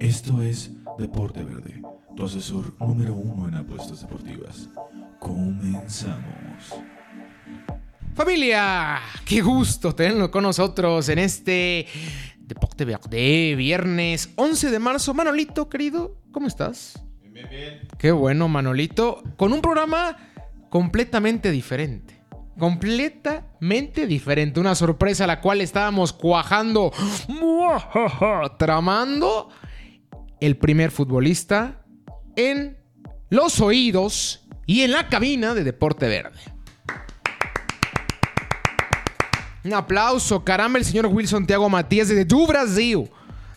Esto es Deporte Verde, tu asesor número uno en apuestas deportivas. Comenzamos. Familia, qué gusto tenerlo con nosotros en este Deporte Verde, viernes 11 de marzo. Manolito, querido, ¿cómo estás? Bien, bien. Qué bueno, Manolito, con un programa completamente diferente. Completamente diferente. Una sorpresa a la cual estábamos cuajando, tramando el primer futbolista en los oídos y en la cabina de Deporte Verde. Un aplauso, caramba, el señor Wilson Tiago Matías desde tu Brasil.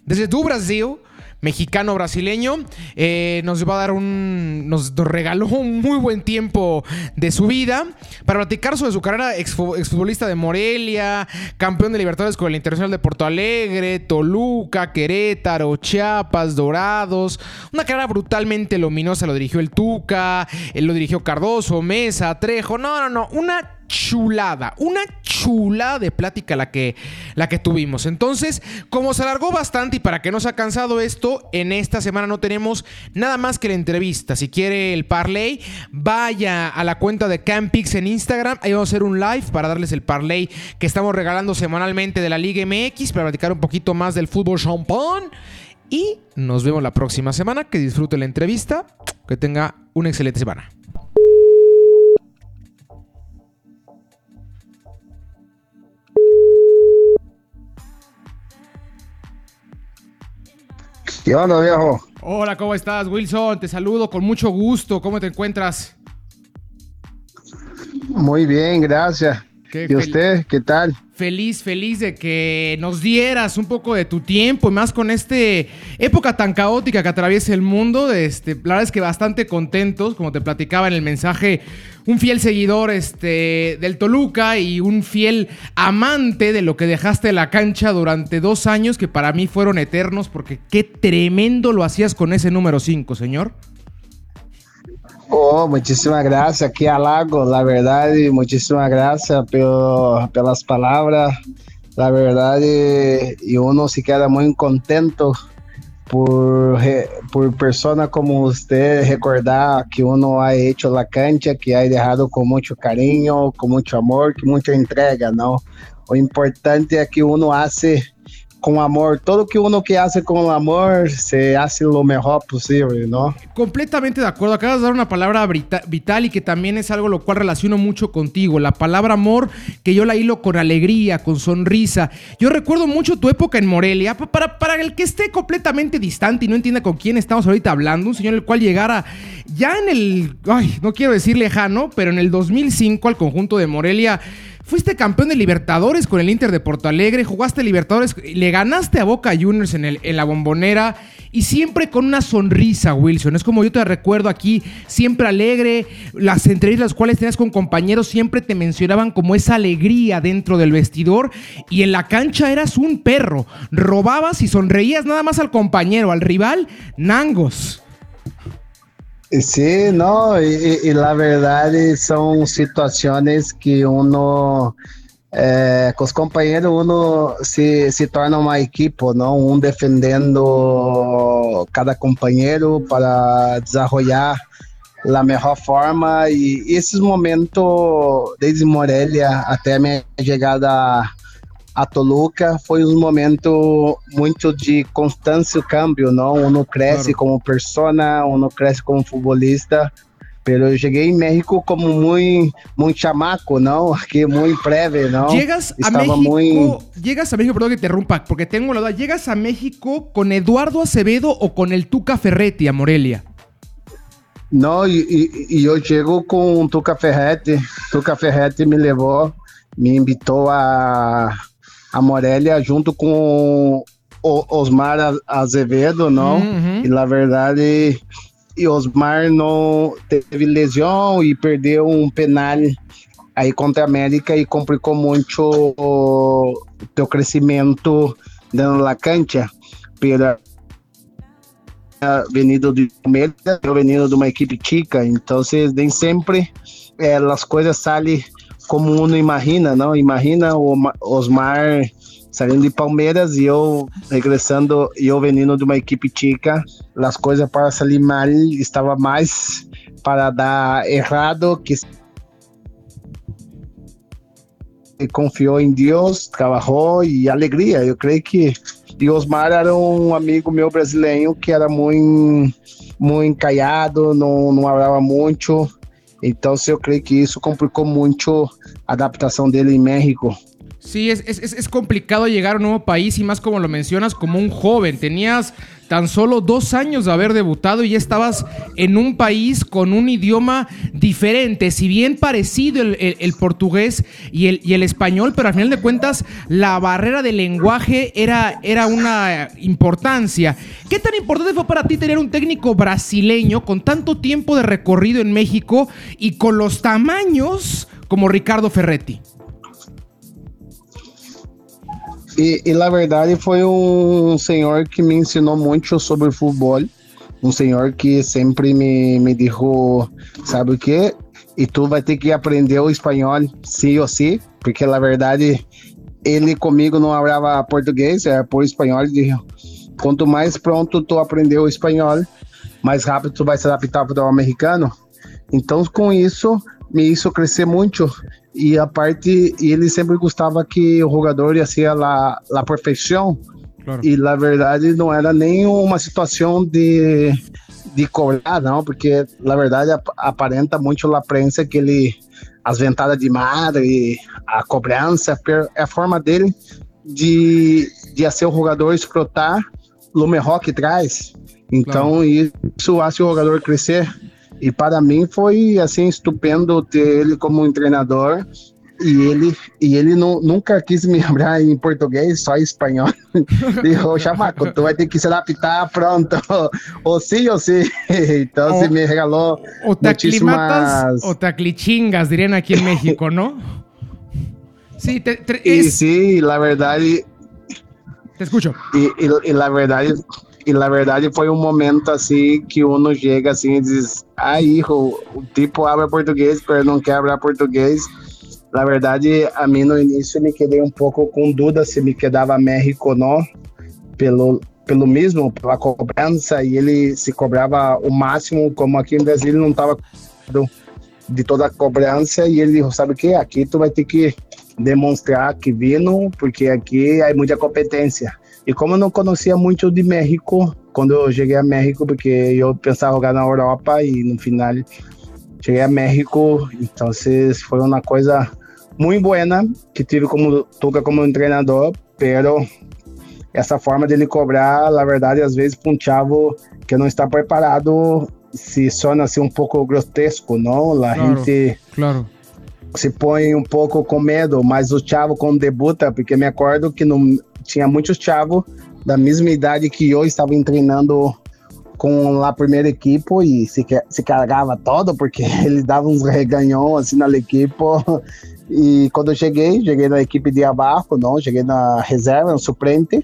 Desde tu Brasil, mexicano-brasileño, eh, nos va a dar un. Nos regaló un muy buen tiempo de su vida para platicar sobre su carrera exfutbolista de Morelia, campeón de Libertadores con el Internacional de Porto Alegre, Toluca, Querétaro, Chiapas, Dorados. Una carrera brutalmente luminosa, lo dirigió el Tuca, él lo dirigió Cardoso, Mesa, Trejo. No, no, no. Una chulada, una chulada de plática la que, la que tuvimos. Entonces, como se alargó bastante y para que no se ha cansado esto, en esta semana no tenemos nada más que la entrevista. Si quiere el parlay, vaya a la cuenta de Campix en Instagram. Ahí vamos a hacer un live para darles el parlay que estamos regalando semanalmente de la Liga MX para platicar un poquito más del fútbol champán. Y nos vemos la próxima semana. Que disfrute la entrevista. Que tenga una excelente semana. ¿Qué onda, viejo? Hola, ¿cómo estás, Wilson? Te saludo con mucho gusto. ¿Cómo te encuentras? Muy bien, gracias. ¿Y usted qué tal? Feliz, feliz de que nos dieras un poco de tu tiempo y más con esta época tan caótica que atraviesa el mundo. Este, la verdad es que bastante contentos, como te platicaba en el mensaje, un fiel seguidor este, del Toluca y un fiel amante de lo que dejaste la cancha durante dos años que para mí fueron eternos porque qué tremendo lo hacías con ese número 5, señor. Oh, muchísimas gracias, qué halago, la verdad, muchísimas gracias por, las palabras, la verdad, y uno se queda muy contento por, por personas como usted recordar que uno ha hecho la cancha, que ha dejado con mucho cariño, con mucho amor, con mucha entrega, ¿no? Lo importante es que uno hace con amor. Todo que uno que hace con amor se hace lo mejor posible, ¿no? Completamente de acuerdo. Acabas de dar una palabra vital y que también es algo lo cual relaciono mucho contigo. La palabra amor, que yo la hilo con alegría, con sonrisa. Yo recuerdo mucho tu época en Morelia. Para, para el que esté completamente distante y no entienda con quién estamos ahorita hablando, un señor el cual llegara ya en el, ay, no quiero decir lejano, pero en el 2005 al conjunto de Morelia Fuiste campeón de Libertadores con el Inter de Porto Alegre, jugaste Libertadores, le ganaste a Boca Juniors en, en la bombonera y siempre con una sonrisa, Wilson. Es como yo te recuerdo aquí, siempre alegre. Las entrevistas las cuales tenías con compañeros siempre te mencionaban como esa alegría dentro del vestidor y en la cancha eras un perro. Robabas y sonreías nada más al compañero, al rival, Nangos. Sí, no, y, la verdad son situaciones que uno, eh, con los compañeros, uno se, se torna un equipo, ¿no? Un defendiendo cada compañero para desarrollar la mejor forma y esos momentos desde Morelia hasta mi llegada a Toluca foi um momento muito de constância e cambio, não? Uno cresce claro. como persona, uno cresce como futbolista. Pero eu cheguei em México como muito, muito chamaco, ¿no? Que muito breve, ¿no? Llegas a Estaba México, muy... llegas a México, perdón que te interrumpa, porque tengo la duda, ¿llegas a México con Eduardo Acevedo o con el Tuca Ferretti a Morelia? No, e, e, e eu chego com Tuca Ferretti. Tuca Ferretti me levou, me invitou a a Morelia junto com o Osmar Azevedo, não? Uhum. E na verdade, e Osmar não teve lesão e perdeu um penal aí contra a América e complicou muito o teu crescimento dentro da cancha pela venido de Palmeiras, venido de uma equipe chica, então nem sempre eh, as coisas saem como uno imagina, não? Imagina o Osmar saindo de Palmeiras e eu regressando, e eu vindo de uma equipe chica, as coisas para sair mal estava mais para dar errado que e confiou em Deus, trabalhou e alegria. Eu creio que e Osmar era um amigo meu brasileiro que era muito, muito callado, não, não falava muito. Então, eu creio que isso complicou muito a adaptação dele em México. Sí, es, es, complicado llegar a un nuevo país y más como lo mencionas, como un joven. Tenías tan solo dos años de haber debutado y ya estabas en un país con un idioma diferente, si bien parecido el, portugués y el, español, pero al final de cuentas la barrera del lenguaje era, era una importancia. ¿Qué tan importante fue para ti tener un técnico brasileño con tanto tiempo de recorrido en México y con los tamaños como Ricardo Ferretti? E, e na verdade foi um senhor que me ensinou muito sobre futebol. Um senhor que sempre me, me sabe o que? E tu vai ter que aprender o espanhol, sim ou sim, porque na verdade ele comigo não falava português, era por espanhol. Ele quanto mais pronto tu aprender o espanhol, mais rápido tu vai se adaptar ao futebol americano. Então, com isso, me hizo crescer muito e a parte ele sempre gostava que o jogador ia ser a, a perfeição claro. e na verdade não era nem uma situação de de cobrar não porque na verdade aparenta muito na prensa que ele as ventadas de madre a cobrança é a forma dele de de ser o jogador explotar o melhor que traz então claro. isso faz o jogador crescer e para mim foi assim estupendo ter ele como um treinador e ele e ele não, nunca quis me lembrar em português, só em espanhol. Dijo, chamaco, tu vai ter que se adaptar pronto, ou sim ou sim. Então se me regalou o te muchísimas... o te aclichingas, diriam aqui em México, não? Sí, te, te, es... Y sí, la verdad. Te escucho. Y, y, y la verdad e na verdade foi um momento assim que uno chega assim e diz: "Ah, hijo, o tipo habla português, mas não quer falar português". Na verdade, a mim no início me quedei um pouco com dúvida se me quedava México ou não, pelo pelo mesmo, pela cobrança, e ele se cobrava o máximo, como aqui no Brasil não estava de toda a cobrança, e ele sabe o que? Aqui tu vai ter que demonstrar que vino, porque aqui há muita competência. E como eu não conhecia muito de México, quando eu cheguei a México, porque eu pensava jogar na Europa e no final cheguei a México, então foi uma coisa muito boa que tive como Tuca como treinador, pero essa forma dele cobrar, na verdade, às vezes para um chavo que não está preparado, se sona assim um pouco grotesco, não? A claro, gente claro. se põe um pouco com medo, mas o chavo quando debuta, porque me acordo que no, tinha muitos chavos da mesma idade que eu estava treinando com a primeira equipe e se, se carregava todo porque ele dava uns reganhão assim na equipe. E quando eu cheguei, cheguei na equipe de abaixo, não, cheguei na reserva, no suplente,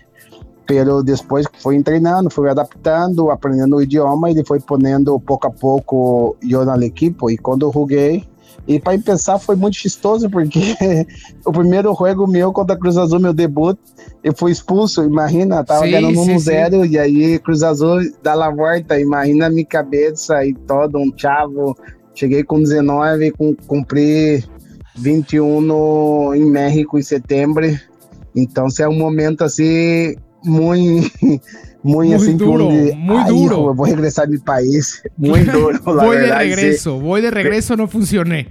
pero depois foi treinando, fui adaptando, aprendendo o idioma e foi ponendo pouco a pouco eu na equipe. E quando eu joguei e para pensar foi muito chistoso porque o primeiro jogo meu contra Cruz Azul, meu debut, eu fui expulso, imagina, tava sim, ganhando 1-0 e aí Cruz Azul dá a volta, imagina a minha cabeça e todo um chavo. Cheguei com 19, com, cumpri 21 no, em México em setembro. Então, é um momento assim muito muy, muy duro, muy duro. voy a regresar a mi país. Muy duro. voy de regreso, voy de regreso, no funcioné.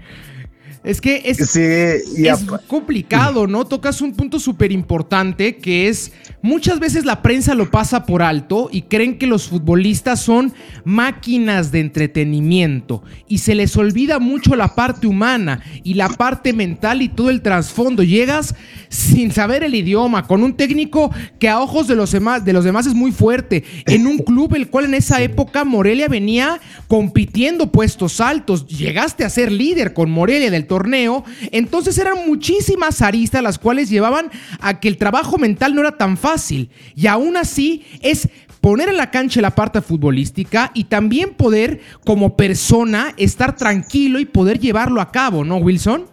Es que es, es complicado, ¿no? Tocas un punto súper importante que es muchas veces la prensa lo pasa por alto y creen que los futbolistas son máquinas de entretenimiento y se les olvida mucho la parte humana y la parte mental y todo el trasfondo. Llegas sin saber el idioma, con un técnico que a ojos de los demás, de los demás es muy fuerte, en un club el cual en esa época Morelia venía compitiendo puestos altos. Llegaste a ser líder con Morelia del torneo, entonces eran muchísimas aristas las cuales llevaban a que el trabajo mental no era tan fácil. Y aún así es poner en la cancha la parte futbolística y también poder como persona estar tranquilo y poder llevarlo a cabo, ¿no, Wilson?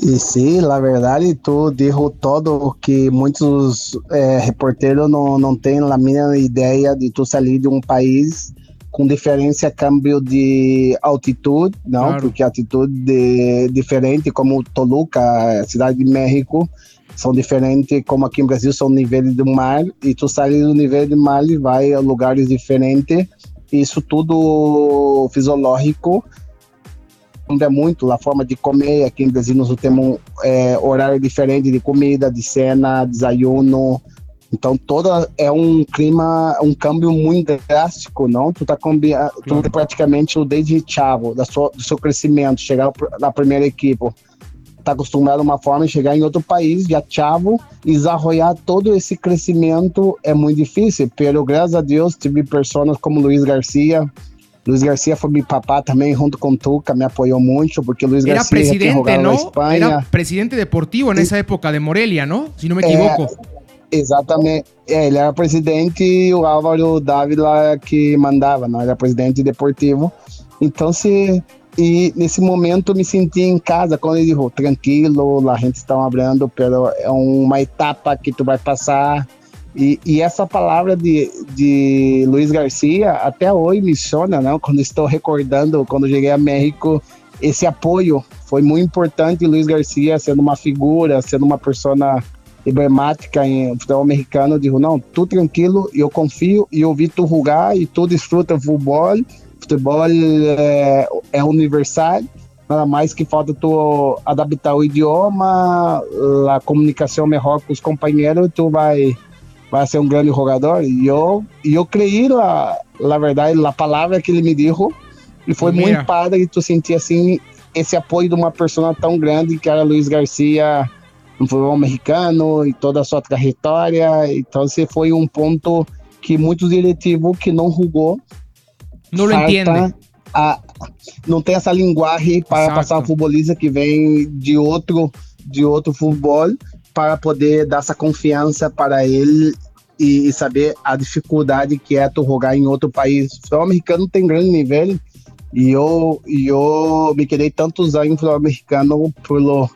E sim, na verdade, tu dijo todo que muitos é, reporteiros não, não têm a mínima ideia de tu sair de um país com diferença câmbio de altitude, não, claro. porque altitude de, diferente, como Toluca, cidade de México, são diferentes, como aqui no Brasil são níveis do mar, e tu sai do nível do mar e vai a lugares diferentes, isso tudo fisiológico muda muito a forma de comer. Aqui no Brasil nós temos é, horário diferente de comida, de cena, desayuno. Então toda é um clima, um câmbio muito drástico, não? Tu tá combinando, tu praticamente desde chavo da sua, do seu crescimento, chegar na primeira equipe, tá acostumado a uma forma de chegar em outro país, já chavo, e desarrollar todo esse crescimento é muito difícil. Pero graças a Deus tive pessoas como Luiz Garcia, Luiz Garcia foi meu papá também, junto com Tuca, me apoiou muito, porque Luiz Era Garcia presidente, não? Era presidente deportivo nessa época de Morelia, não? Se não me equivoco. É, exatamente. É, ele era presidente e o Álvaro Dávila que mandava, não? Era presidente deportivo. Então, se e nesse momento me senti em casa quando ele disse, tranquilo, a gente está abrindo, pero é uma etapa que tu vai passar e, e, essa palavra de, de Luiz Garcia até hoje me sona, não? Quando estou recordando, quando cheguei a México, esse apoio foi muito importante. Luiz Garcia sendo uma figura, sendo uma pessoa emblemática em futebol americano, digo, não, tu tranquilo, eu confio e eu vi tu jogar e tu desfruta futebol. Futebol é, é universal, nada mais que falta tu adaptar o idioma, a comunicação melhor com os companheiros, tu vai vai ser um grande jogador. E eu, e eu creí, la, la verdade, a palavra que ele me disse. E foi Mira. muito padre tu sentir assim esse apoio de uma pessoa tão grande que era Luiz Garcia no futebol americano e toda a sua trajetória. Então, esse foi um ponto que muitos diretivos que não jogou não entendem. Não tem essa linguagem para Exato. passar um futebolista que vem de outro de outro futebol para poder dar essa confiança para ele e, e, saber a dificuldade que é tu jogar em outro país. O futebol americano tem grande nível e eu, eu me quedei tantos anos no futebol americano pelo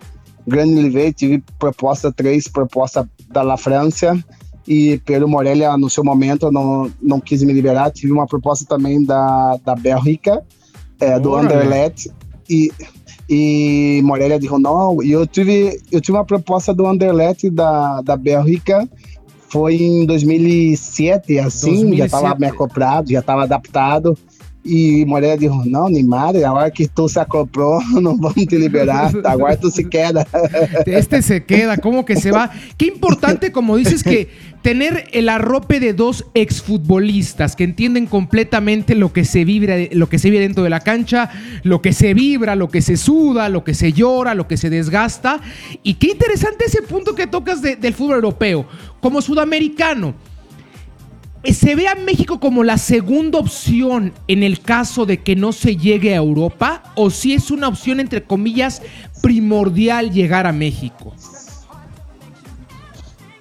grande. Tive proposta, três propostas da La França e pelo Morelia no seu momento não, não quis me liberar. Tive uma proposta também da, da Bélgica, é, do Anderlecht e e Morelia disse não. E eu tive, eu tive uma proposta do Anderlecht da, da Bélgica, foi em 2007, assim, 2007. já estava me acoplado, já estava adaptado. E Moreira disse, não, Neymar, a hora que tu se acoplou, não vamos te liberar, agora tu se queda. Este se queda, ¿cómo que se va? Qué importante, como dices, que tener el arrope de dos exfutbolistas que entienden completamente lo que se vibra, lo que se vive dentro de la cancha, lo que se vibra, lo que se suda, lo que se llora, lo que se desgasta. Y qué interesante ese punto que tocas del fútbol europeo. Como sudamericano, ¿Se ve a México como la segunda opción en el caso de que no se llegue a Europa? ¿O si es una opción, entre comillas, primordial llegar a México?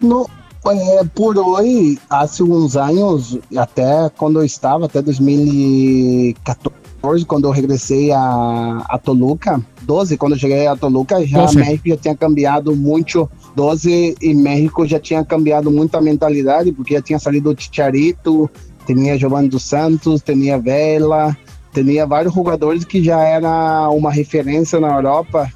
No, é, por hoje, há uns anos, até quando eu estava, até 2014, quando eu regressei a, a Toluca, 12, quando eu cheguei a Toluca, já 12. México já tinha cambiado muito 12 e México já tinha cambiado muito a mentalidade, porque já tinha saído o Chicharito, tinha Giovanni dos Santos, tinha Vela, tinha vários jogadores que já era uma referência na Europa.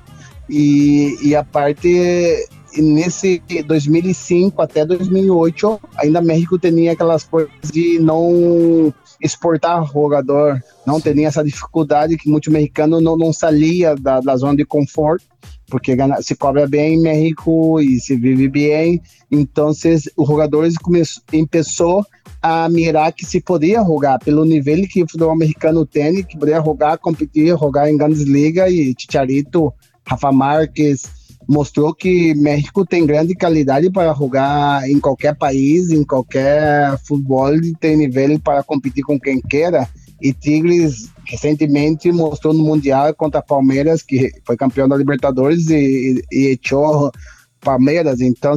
E, e a parte nesse 2005 até 2008 ainda México tinha aquelas coisas de não exportar jogador, não tinha essa dificuldade que muito mexicano não, não saía da, da zona de conforto porque se cobra bem em México e se vive bem. Então, os jogadores começou a mirar que se podia jogar pelo nível que o futebol americano tem, que podia jogar, competir, jogar em grandes ligas e Chicharito, Rafa Marques mostrou que México tem grande qualidade para jogar em qualquer país, em qualquer futebol, tem nível para competir com quem queira. E Tigres recentemente mostrou no Mundial contra Palmeiras, que foi campeão da Libertadores e, e, e echou Palmeiras. Então,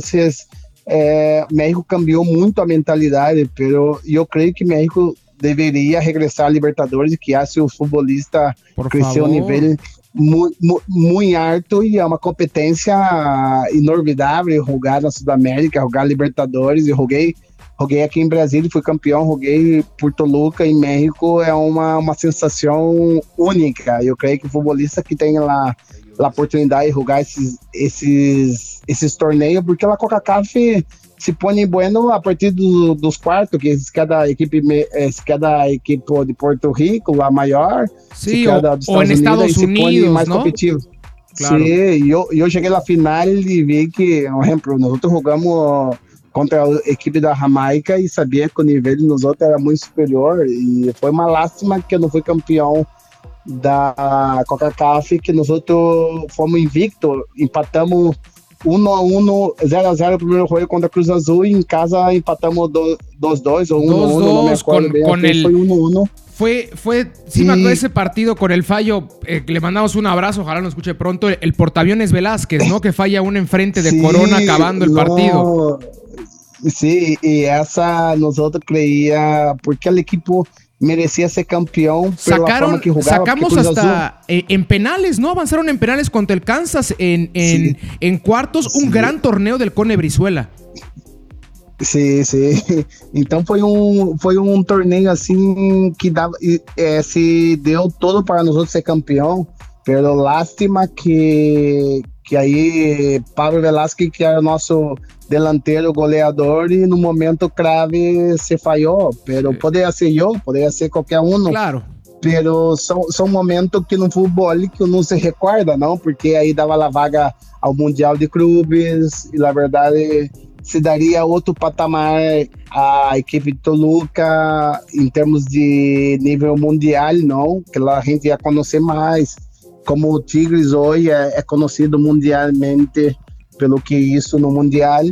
é, México cambiou muito a mentalidade, pero eu creio que México deveria regressar à Libertadores, que hace o futebolista crescer o nível muito, muito alto e é uma competência inorvidável jogar na Sudamérica, jogar Libertadores. Eu joguei, joguei aqui em Brasília, fui campeão, joguei por Toluca em México. É uma, uma sensação única. Eu creio que o futebolista que tem lá a oportunidade de jogar esses, esses, esses torneios, porque a Coca-Cola se põe bueno a partir do, dos quartos, que cada equipe, eh, cada equipe de Porto Rico, a maior, sí, cada dos Estados, Estados Unidos, se põe mais ¿no? competitivo. Claro. Sim, eu, eu cheguei na final e vi que, por exemplo, nós jogamos contra a equipe da Jamaica e sabia que o nível de nós outros era muito superior e foi uma lástima que eu não fui campeão da Coca-Cola, que nós outros fomos invictos, empatamos 1 a 1 0 a 0 o primeiro jogo contra Cruz Azul e em casa empatamos 2-2 ou 1 a 1 no me acuerdo con, con el, fue 1 1 Fue, fue, sí, y... me acuerdo de ese partido con el fallo, eh, le mandamos un abrazo, ojalá nos escuche pronto, el, el portaaviones Velázquez, ¿no? Que falla un enfrente de sí, Corona acabando el no, partido. Sí, y esa nosotros creía, porque el equipo merecía ser campeón. Sacaron, que jugaba, sacamos hasta eh, en penales, ¿no? Avanzaron en penales contra el Kansas en, en, sí. en cuartos, un sí. gran torneo del Cone Brizuela. Sim, sim. Então foi um, foi um torneio assim que dava, é, se deu todo para nós outros ser campeão. Pero lástima que, que aí Pablo Velasquez, que era o nosso delantero goleador, e no momento grave se falhou. Pero poderia ser eu, poderia ser qualquer um. Claro. Pero são, momentos que no futebol que não se recorda, não, porque aí dava a vaga ao Mundial de Clubes, e na verdade se daria outro patamar à equipe de Toluca em termos de nível mundial, não? Que a gente ia conhecer mais. Como o Tigres hoje é, é conhecido mundialmente pelo que isso no mundial.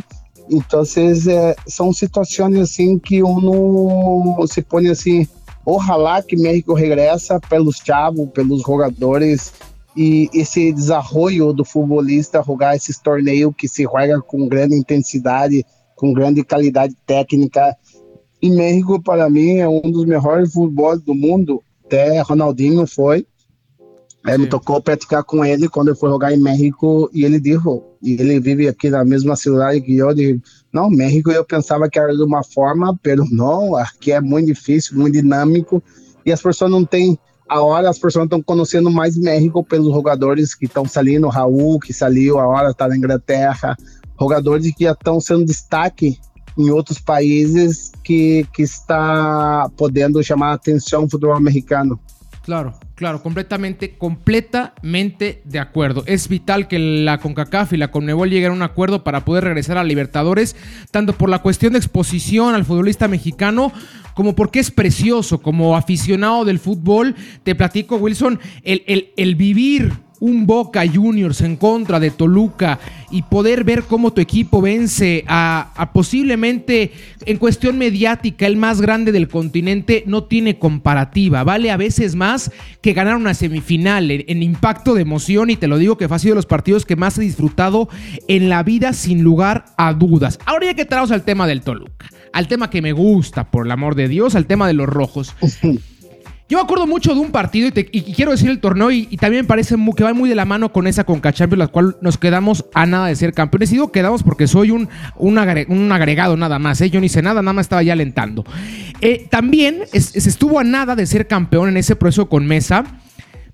Então, é, são situações assim que uno se põe assim, ojalá que México regressa pelos chavos, pelos jogadores e esse desenvolvimento do futebolista jogar esses torneios que se joga com grande intensidade, com grande qualidade técnica. E México, para mim, é um dos melhores futebols do mundo. Até Ronaldinho foi. É, me tocou praticar com ele quando eu fui jogar em México e ele disse, e ele vive aqui na mesma cidade que eu, disse, não, México eu pensava que era de uma forma, pero não, aqui é muito difícil, muito dinâmico e as pessoas não têm agora as pessoas estão conhecendo mais México pelos jogadores que estão saindo, Raul, que saiu, agora está na Inglaterra, jogadores que já estão sendo destaque em outros países que, que está podendo chamar a atenção o futebol americano. Claro, claro, completamente, completamente de acuerdo. Es vital que la CONCACAF y la CONMEBOL lleguen a un acuerdo para poder regresar a Libertadores, tanto por la cuestión de exposición al futbolista mexicano, como porque es precioso, como aficionado del fútbol. Te platico, Wilson, el, el, el vivir un Boca Juniors en contra de Toluca y poder ver cómo tu equipo vence a, posiblemente en cuestión mediática el más grande del continente no tiene comparativa. Vale a veces más que ganar una semifinal en, en impacto de emoción y te lo digo que ha sido de los partidos que más he disfrutado en la vida sin lugar a dudas. Ahora ya que traemos al tema del Toluca, al tema que me gusta por el amor de Dios, al tema de los rojos. Yo me acuerdo mucho de un partido y, quiero decir el torneo y, también me parece que va muy de la mano con esa Conca Champions, la cual nos quedamos a nada de ser campeones. Y digo quedamos porque soy un, un, agre, un agregado nada más, ¿eh? yo ni sé nada, nada más estaba ya alentando. Eh, también se estuvo a nada de ser campeón en ese proceso con Mesa.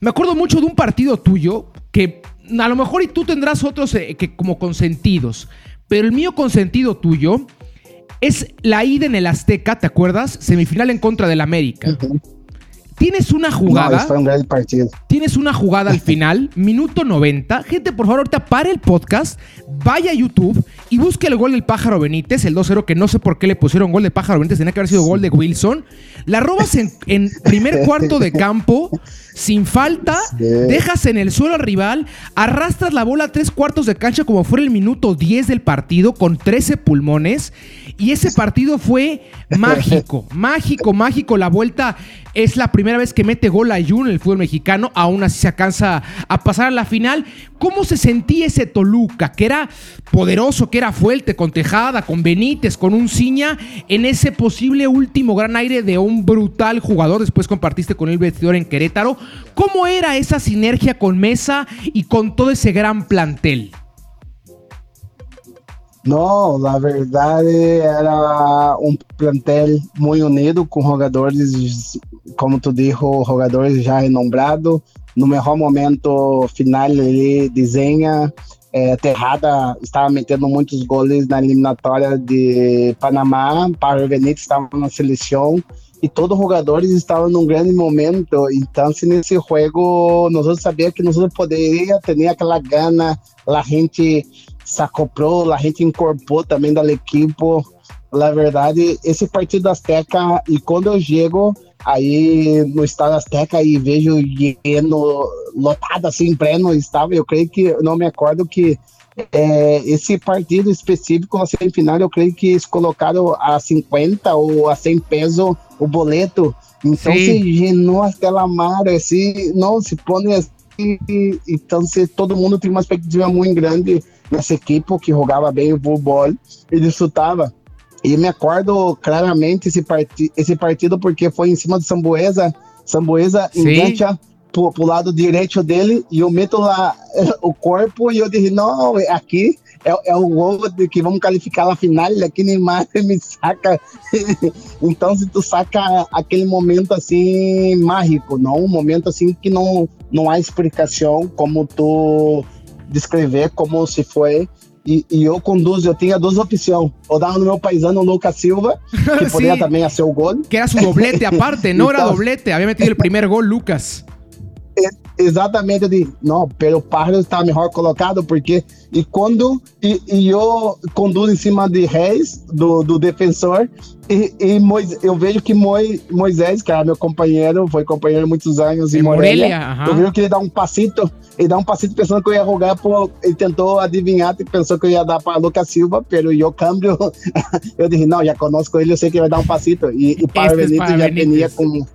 Me acuerdo mucho de un partido tuyo que a lo mejor y tú tendrás otros eh, que como consentidos, pero el mío consentido tuyo es la ida en el Azteca, ¿te acuerdas? Semifinal en contra del América. Tienes una jugada. No, fue un gran partido. Tienes una jugada al final, minuto 90. Gente, por favor, ahorita pare el podcast, vaya a YouTube y busque el gol del pájaro Benítez, el 2-0, que no sé por qué le pusieron gol de pájaro Benítez, tenía que haber sido gol de Wilson. La robas en, en primer cuarto de campo, sin falta, sí. dejas en el suelo al rival, arrastras la bola a tres cuartos de cancha como fuera el minuto 10 del partido, con 13 pulmones. Y ese partido fue mágico, mágico, mágico. La vuelta es la primera vez que mete gol a Jun en el fútbol mexicano, aún así se alcanza a pasar a la final. ¿Cómo se sentía ese Toluca? Que era poderoso, que era fuerte, con Tejada, con Benítez, con un Ciña, en ese posible último gran aire de un brutal jugador. Después compartiste con el vestidor en Querétaro. ¿Cómo era esa sinergia con Mesa y con todo ese gran plantel? No, la verdad era un plantel muy unido con jugadores, como tú dijo, jugadores ya renombrados. No mejor momento final ele desenha. É, Terrada estava metendo muitos goles na eliminatória de Panamá. Para Benítez estava na seleção e todos os jogadores estavam num grande momento. Então, se nesse jogo nós sabíamos que nós poderia ter aquela gana, a gente se acoplou, a gente incorporou também da equipe. Na verdade, esse partido Azteca, e quando eu chego aí no Estado Azteca e vejo lleno, lotado assim, pleno estava, eu creio que, não me acordo que é, esse partido específico na semifinal, eu creio que eles colocaram a 50 ou a 100 pesos o boleto. Então Sim. se llenou aquela mar, assim, não se põe assim. Então se, todo mundo tem uma expectativa muito grande nessa equipe que jogava bem o futebol e desfrutava. E me acordo claramente esse, parti esse partido porque foi em cima do Sambuesa. Sambuesa engancha pro, pro lado direito dele e eu meto lá o corpo e eu disse, não, aqui é, é o gol de que vamos qualificar a final, aqui Neymar me saca. então se tu saca aquele momento assim mágico, não? Um momento assim que não, não há explicação como tu descrever como se foi e, e, eu conduzo, eu tinha duas opções. Ou dar no meu paisano Lucas Silva, que poderia também ser o gol. Que era su doblete aparte, não era doblete. Havia metido o primeiro gol, Lucas. Exatamente, eu disse, não, pelo Pardo está melhor colocado, porque. E quando. E, e eu conduzo em cima de Reis, do, do defensor, e, e Moisés, eu vejo que Moisés, que era meu companheiro, foi companheiro muitos anos em Morelia, Morelia eu vejo que ele dá um passito ele dá um passito pensando que eu ia rogar por. Ele tentou adivinhar, pensou que eu ia dar para Lucas Silva, pelo eu câmbio. eu disse, não, já conosco ele, eu sei que ele vai dar um passito. E, e para Benito já venia com.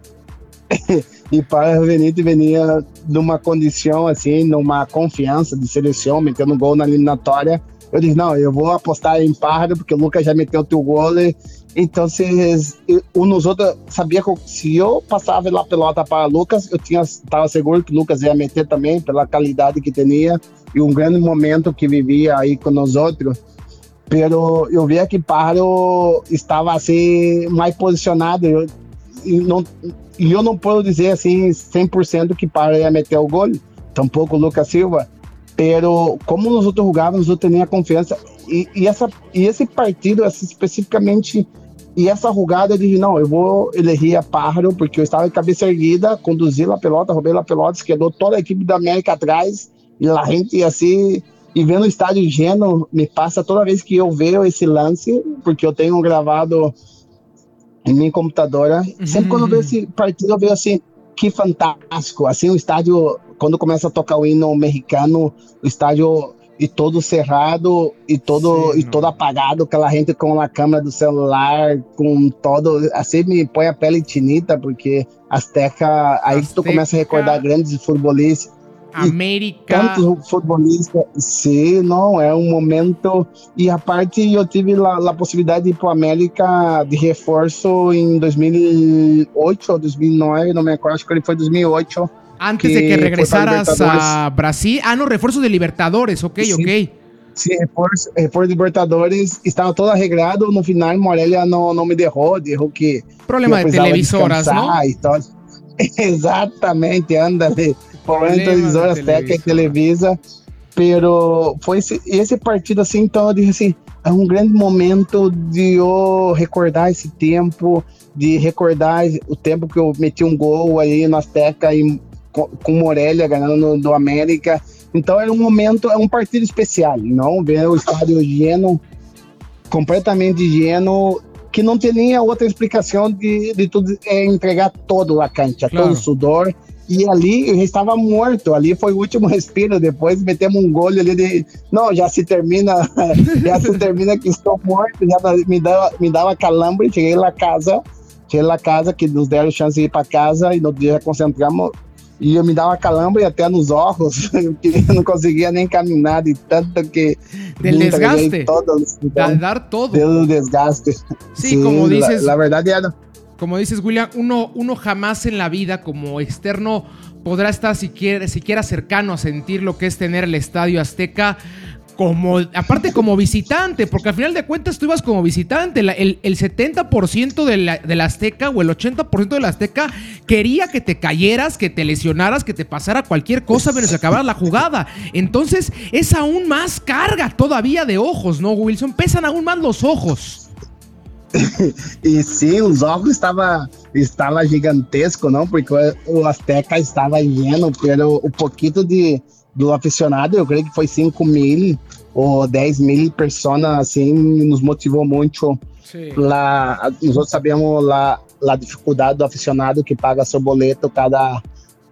e para Benito venia numa condição assim, numa confiança de seleção, metendo gol na eliminatória. Eu disse, não, eu vou apostar em Pardo, porque o Lucas já meteu o teu gol então, um nos outros sabia que se eu passava lá pelota para Lucas, eu tinha estava seguro que Lucas ia meter também pela qualidade que tinha e um grande momento que vivia aí com nós outros. Pero eu via que Paro estava assim mais posicionado eu, não e eu não posso dizer assim 100% que Paro ia meter o gol, tampouco Lucas Silva. Pero como nós outros jogávamos, eu tinha confiança e, e, essa, e esse partido, assim, especificamente e essa rugada eu disse, não, eu vou eleger a Pájaro, porque eu estava de cabeça erguida, conduzi a pelota, roubei a pelota, esquerdou toda a equipe da América atrás, e a gente assim, e vendo o estádio Geno, me passa toda vez que eu vejo esse lance, porque eu tenho gravado minha computadora, uhum. sempre quando eu vejo esse partido, eu vejo assim, que fantástico, assim, o estádio, quando começa a tocar o hino mexicano, o estádio e todo cerrado e todo Sim, e todo apagado, aquela gente com a câmera do celular, com todo, assim me põe a pele tinita porque Azteca, aí Azteca, tu começa a recordar grandes futebolistas. América. Tantos futbolistas, sim, não, é um momento. E a parte, eu tive a, possibilidade de ir para América de reforço em 2008 ou 2009, não me acordo, acho que ele foi 2008 Antes de que regresaras a Brasil. Ah, no, refuerzo de Libertadores, ok, sí. ok. Sí, refuerzo, refuerzo de Libertadores, estava todo arreglado, no final Morelia não, não me derrou, dijo que... Problema de televisoras, ¿no? Exatamente, ándale. Problema de televisoras, Teca e Televisa. Pero foi esse, esse partido assim, então eu disse assim, é um grande momento de eu recordar esse tempo, de recordar o tempo que eu meti um gol aí na Azteca e com Morelia ganhando do América. Então era um momento, é um partido especial, não? Ver o estádio lleno, completamente lleno, que não tinha outra explicação de, de tudo é entregar todo a cancha, claro. todo o sudor. E ali eu estava morto, ali foi o último respiro. Depois metemos um gol ali de. Não, já se termina, já se termina que estou morto, já me dava, me dava calambre. Cheguei lá casa, cheguei lá casa, que nos deram chance de ir para casa e no dia concentramos e eu me dava calambre até nos olhos, eu não conseguia nem caminhar de tanto que... Del desgaste, todo, de dar todo. Del desgaste. Sí, sí como dices... La, la verdad ya no. Como dices, William, uno, uno jamás en la vida como externo podrá estar siquiera, siquiera cercano a sentir lo que es tener el Estadio Azteca como, aparte como visitante, porque al final de cuentas tú ibas como visitante. el, el, 70% de la, de la, Azteca o el 80% de la Azteca quería que te cayeras, que te lesionaras, que te pasara cualquier cosa menos acabara la jugada. Entonces es aún más carga todavía de ojos, ¿no, Wilson? Pesan aún más los ojos. e sim, os ojos estava estava gigantesco, não, porque o Azteca estava lleno, pero o pouquinho de do aficionado, eu creio que foi 5 mil ou 10 mil pessoas, assim, nos motivou muito. Lá, nós sabemos lá a dificuldade do aficionado que paga seu boleto cada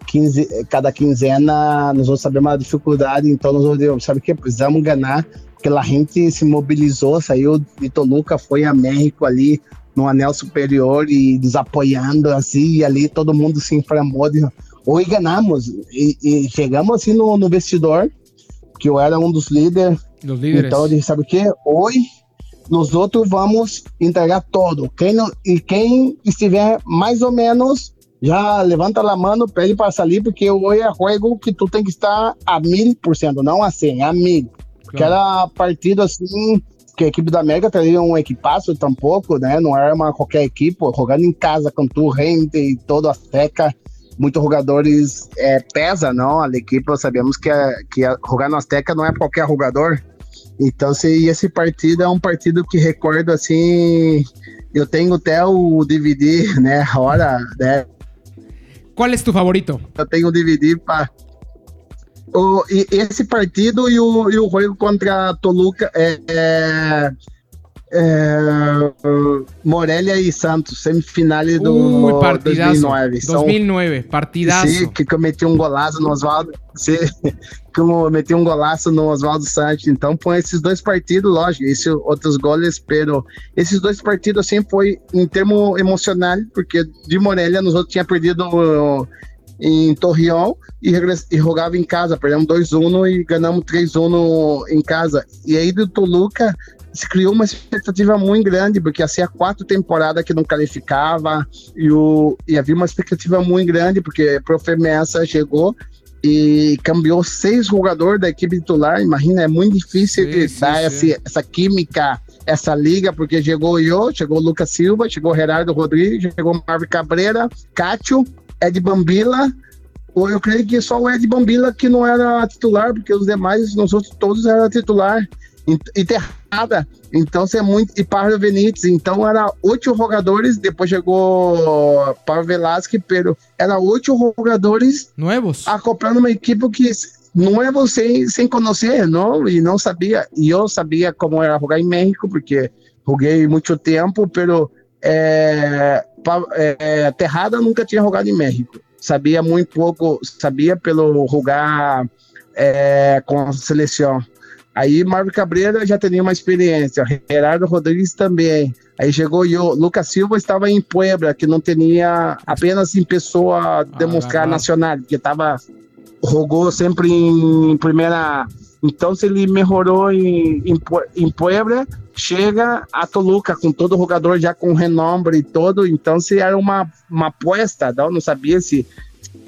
15, cada quinzena, nós sabemos a dificuldade, então nós sabe que precisamos ganhar, porque a gente se mobilizou, saiu de Toluca, foi a México ali no anel superior e nos apoiando assim, e ali todo mundo se inflamou, de, Hoje ganhamos e, e chegamos assim no, no, vestidor, que eu era um dos líderes. Dos líderes. Então, disse, sabe o quê? Hoje nós outros vamos entregar todo. Quem não, e quem estiver mais ou menos, já levanta a mão, pede para sair, porque hoje é jogo que tu tem que estar a mil por cento, não a cem, a mil. Claro. Que era partido assim, que a equipe da América teria um equipaço tampouco, né? Não era uma qualquer equipe, jogando em casa com tu, rente e todo a seca muitos jogadores é, pesa, não? A equipe sabemos que, é, que é, jogar no Azteca não é qualquer jogador. Então, se esse partido é um partido que recordo assim, eu tenho até o DVD, né? Hora, né? Qual é tu favorito? Eu tenho o DVD para o, esse partido e o, e o jogo contra Toluca é, é é, Morelia e Santos, semifinal do partidazo, 2009. 2009, partidaço. Sim, que cometi um golaço no Oswaldo. Sim, que meti um golaço no Oswaldo Santos. Então, põe esses dois partidos, lógico, esses outros goles, pero esses dois partidos, assim, foi em termo emocional, porque de Morelia nós outros tinha perdido em Torreão e, e jogava em casa. Perdemos 2-1 e ganhamos 3-1 em casa. E aí do Toluca, se criou uma expectativa muito grande, porque há quatro temporadas que não qualificava e, o, e havia uma expectativa muito grande, porque o Profe Messa chegou e cambiou seis jogadores da equipe titular. Imagina, é muito difícil sim, sim, dar sim. Essa, essa química, essa liga, porque chegou eu, chegou o Lucas Silva, chegou o Gerardo Rodrigues, chegou o Marvin Cabreira, Cátio, Ed Bambila. Eu creio que só o Ed Bambila que não era titular, porque os demais, nós outros todos eram titular e Terrada, então você é muito. E Pablo Benítez, então era oito jogadores, depois chegou Pablo Velasquez, pero era oito jogadores novos acoplando uma equipe que não é você sem conhecer, não, e não sabia. E eu sabia como era jogar em México, porque joguei muito tempo, pero é, é, Terrada nunca tinha jogado em México. Sabia muito pouco, sabia pelo jogar é, com a seleção Aí Marvel Cabreira já tinha uma experiência, Gerardo Rodrigues também. Aí chegou eu, Lucas Silva estava em Puebla, que não tinha apenas em pessoa demonstrar ah, nacional, que estava jogou sempre em primeira. Então, se ele melhorou em, em, em Puebla, chega a Toluca com todo o jogador já com renombre e todo. Então, se era uma, uma aposta, não, não sabia se,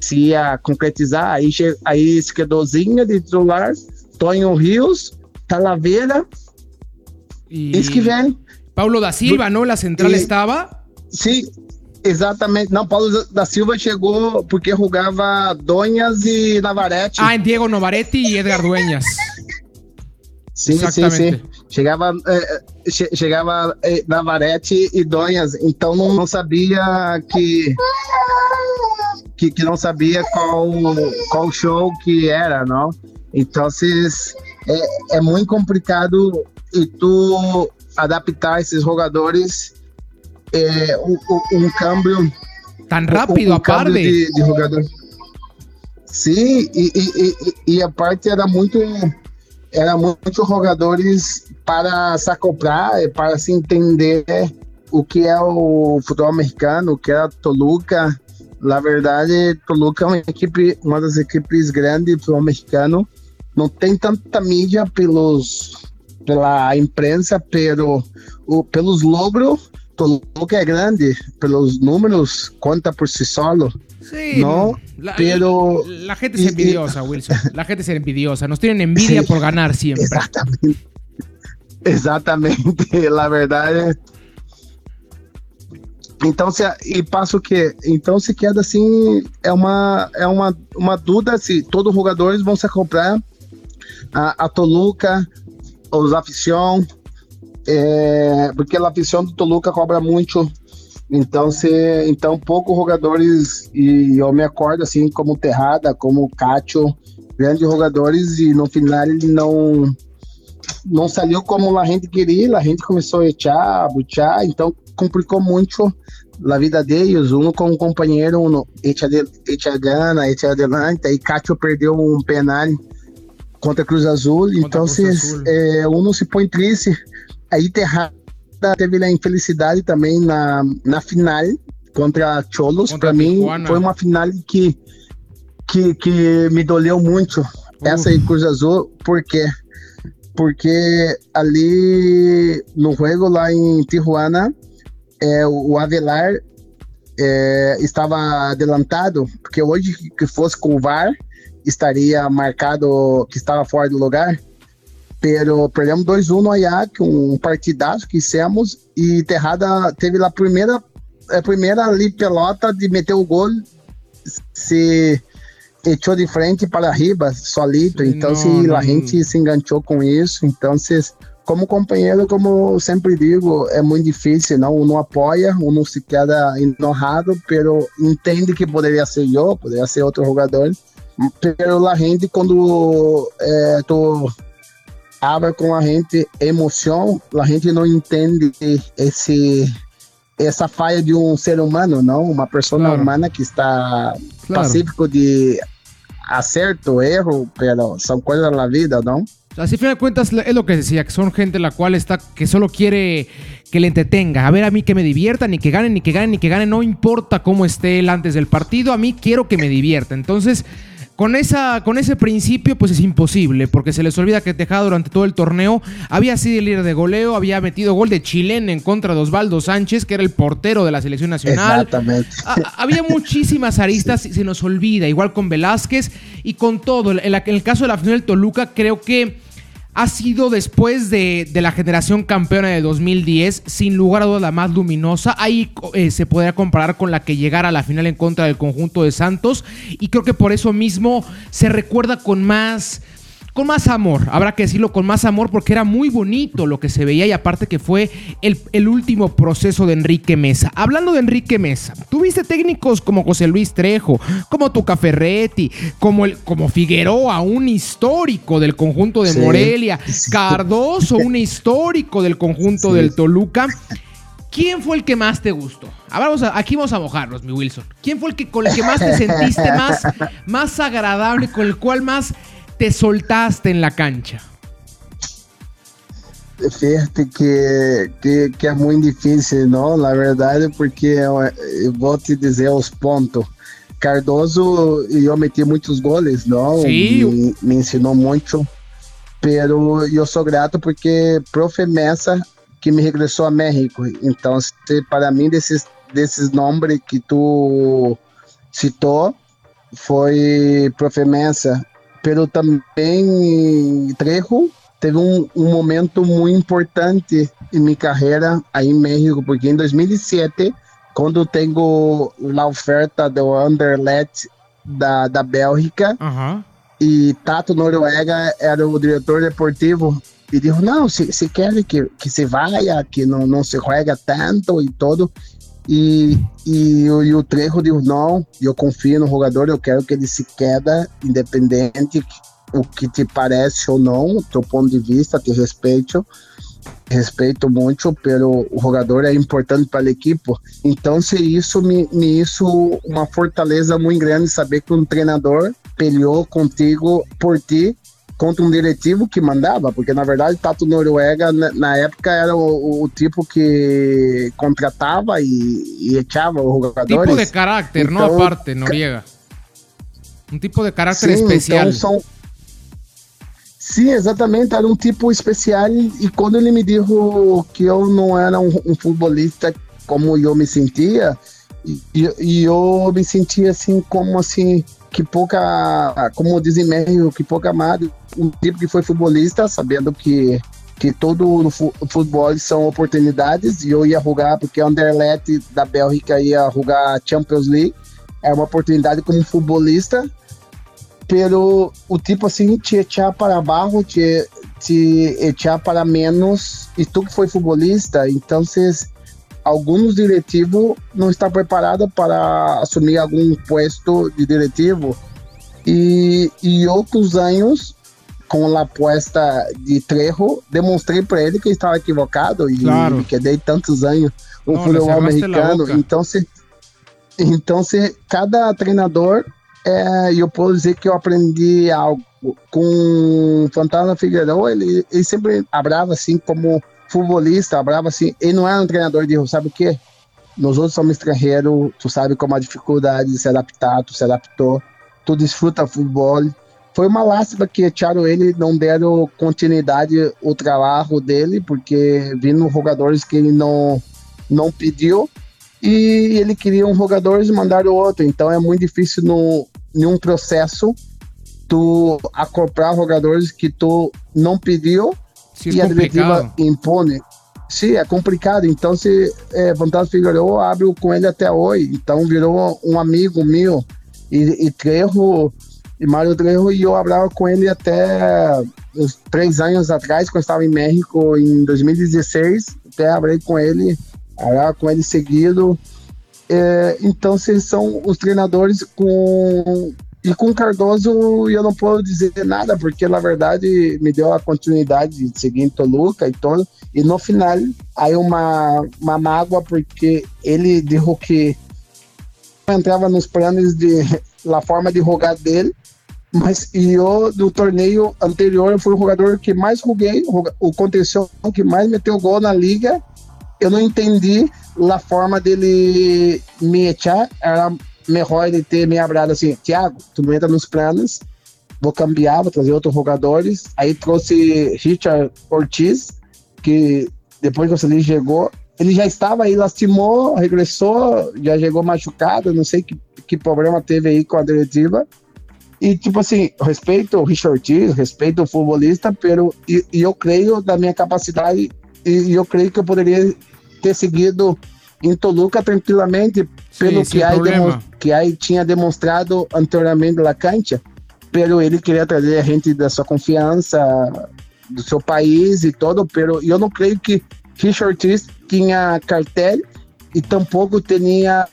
se ia concretizar. Aí, aí se quedou Zinha de titular, Tonho Rios Talavera y Esquivel. Paulo da Silva, ¿no? La central estava? Sim, exatamente. Não, Paulo da Silva chegou porque jogava Donhas e Navarrete. Ah, Diego Navarrete e Edgar Dueñas. sim, sim, sim. Chegava, eh, chegava eh, Navarrete e Donhas, então não, não sabia que, que, que não sabia qual qual show que era, não? Então, vocês é, é muito complicado e tu adaptar esses jogadores é, um, um, câmbio. Tão rápido um, um a parte de, de jogador. Sim e, e, e, e, a parte era muito era muitos jogadores para se acoplar para se entender o que é o futebol americano o que é a Toluca. Na verdade, Toluca é uma equipe, uma das equipes grandes do futebol mexicano. Não tem tanta mídia pelos pela imprensa, pero o, pelos logros, Toluca é grande, pelos números, conta por si solo. Sí, No, la, pero- la gente es y- envidiosa, Wilson. La gente es envidiosa. Nos tienen envidia Sí. por ganar siempre. Exatamente. Exatamente, na verdade. Então se e passa o quê? Então se queda assim é uma é uma uma dúvida se todos os jogadores vão se comprar a, a Toluca, os afición, é, porque a afición do Toluca cobra muito. Então se então poucos jogadores e eu me acordo assim como Terrada, como o Cacho, grandes jogadores e no final ele não não saiu como a gente queria, a gente começou a echar, a buchar, então complicou muito a vida deles, um com um companheiro, um echa, de, echa gana, echa adelante, aí Cacho perdeu um penal contra Cruz Azul, então Cruz se, Azul. é, um se põe triste, aí Terrada teve a infelicidade também na, na final contra Cholos, para mim foi uma final que, que, que me doleu muito, essa aí Cruz Azul, porque porque ali no jogo lá em Tijuana é, o Avelar é, estava adelantado, porque hoje que fosse com o VAR estaria marcado que estava fora do lugar. Pero perdemos 2-1 no Ajax, um partidaço que fizemos e Terrada teve a primeira a primeira ali pelota de meter o gol se echou de frente para arriba, solito. Então, se a gente se enganchou com isso, então, como companheiro, como sempre digo, é muito difícil, não? Um não apoia, um não se queda enojado, pero entende que poderia ser eu, poderia ser outro jogador. Pero a gente, quando é, tu habla com a gente emoção, a gente não entende esse essa falha de um ser humano, não? Uma pessoa Claro. humana que está Claro. pacífico de acerto, erro, pero son cosas de la vida, ¿no? Así, a fin de cuentas, es lo que decía, que son gente la cual está, que solo quiere que le entretenga. A ver, a mí que me divierta, ni que gane, ni que gane, ni que gane, no importa cómo esté él antes del partido, a mí quiero que me divierta. Entonces, con, esa, con ese principio, pues es imposible, porque se les olvida que Tejada durante todo el torneo había sido el líder de goleo, había metido gol de chilena en contra de Osvaldo Sánchez, que era el portero de la selección nacional. Exactamente. Ha- había muchísimas aristas y se nos olvida, igual con Velázquez y con todo. En, la- en el caso de la final del Toluca, creo que ha sido después de, de la generación campeona de 2010, sin lugar a dudas la más luminosa. Ahí eh, se podría comparar con la que llegara a la final en contra del conjunto de Santos. Y creo que por eso mismo se recuerda con más con más amor, habrá que decirlo con más amor porque era muy bonito lo que se veía y aparte que fue el, el último proceso de Enrique Mesa. Hablando de Enrique Mesa, tuviste técnicos como José Luis Trejo, como Tuca Ferretti, como, el, como Figueroa, un histórico del conjunto de Sí. Morelia. Cardoso, un histórico del conjunto Sí. del Toluca. ¿Quién fue el que más te gustó? A ver, vamos a- aquí vamos a mojarnos, mi Wilson. ¿Quién fue el que con el que más te sentiste más, más agradable, con el cual más te soltaste en la cancha? Fíjate que, que, que é muito difícil, não? Na verdade, porque eu, eu vou te dizer os pontos. Cardoso, eu meti muitos goles, não? Sim. Me, me ensinou muito. Pero eu sou grato porque profe Messa que me regressou a México. Então, para mim, desses, desses nomes que tu citou, foi profe Messa. Pero também Trejo teve um, um momento muito importante em minha carreira aí em México, porque em 2007, quando tenho a oferta do Anderlecht da, da Bélgica, e Tato Noruega era o diretor deportivo, e disse, não, se, se quer que, que se vaya, que não, não se juega tanto e todo, e, e, o- e o Trejo disse, não, eu confio no jogador, eu quero que ele se queda, independente o que te parece ou não, teu ponto de vista, te respeito, respeito muito, pero o jogador é importante para a equipe. Então, se isso me, me isso uma fortaleza muito grande saber que um treinador peleou contigo por ti contra um diretivo que mandava, porque na verdade Tato Noruega na, na época era o, o, tipo que contratava e, e echava os jogadores. Tipo de caráter, então, não aparte, Noriega. Um tipo de caráter sim, especial. Então são, sim, exatamente, era um tipo especial e quando ele me disse que eu não era um, um futebolista como eu me sentia, e, e eu me sentia assim como assim que pouca, como dizem meio, que pouca amado, um tipo que foi futebolista, sabendo que que todo futebol são oportunidades e eu ia jogar porque o Anderlecht da Bélgica ia jogar Champions League, é uma oportunidade como futebolista, pelo o tipo assim te echar para baixo, te, te echar para menos, e tu que foi futebolista, então alguns diretivos não estão preparados para assumir algum posto de diretivo. E, e outros anos com a aposta de Trejo demonstrei para ele que estava equivocado e claro. que dei tantos anos o futebol americano. então se então se cada treinador é, eu posso dizer que eu aprendi algo. Com o Fantasma Figueiredo ele, ele sempre abrava assim como futebolista, bravo assim, ele não era um treinador de sabe o quê? Nós outros somos estrangeiros, tu sabe como a dificuldade de se adaptar, tu se adaptou, tu desfruta futebol. Foi uma lástima que echaram ele, não deram continuidade o trabalho dele, porque vindo jogadores que ele não, não pediu, e ele queria um jogador e mandaram outro. Então é muito difícil no, em processo tu acoplar jogadores que tu não pediu E a diretiva impõe. Sim, é complicado. Então, se é, Fantasma Figueiredo abre com ele até hoje. Então, virou um amigo meu. E, e Trejo, e Mário Trejo, e eu abrava com ele até uns três anos atrás, quando eu estava em México, em 2016. Até abri com ele, abrava com ele seguido. É, então, vocês são os treinadores com e com o Cardoso eu não posso dizer nada, porque na verdade me deu a continuidade de seguir Toluca e todo. E no final, aí uma, uma mágoa, porque ele disse que entrava nos planos de la forma de jogar dele. Mas e eu, do torneio anterior, eu fui o jogador que mais joguei, o contenção que mais meteu gol na liga. Eu não entendi a forma dele me echar. Era melhor ele ter me abrado assim, Thiago, tu não entra nos planos, vou cambiar, vou trazer outros jogadores. Aí trouxe Richard Ortiz, que depois que o Celine chegou, ele já estava aí, lastimou, regressou, já chegou machucado, não sei que, que problema teve aí com a diretiva. E, tipo assim, respeito o Richard Ortiz, respeito o futebolista, pero, e, e eu creio da minha capacidade, e, e eu creio que eu poderia ter seguido em Toluca tranquilamente, pelo que, aí que aí tinha demonstrado anteriormente na cancha, pelo ele queria trazer a gente da sua confiança, do seu país e todo, pero eu não creio que Richard Ortiz tinha cartel e tampouco tinha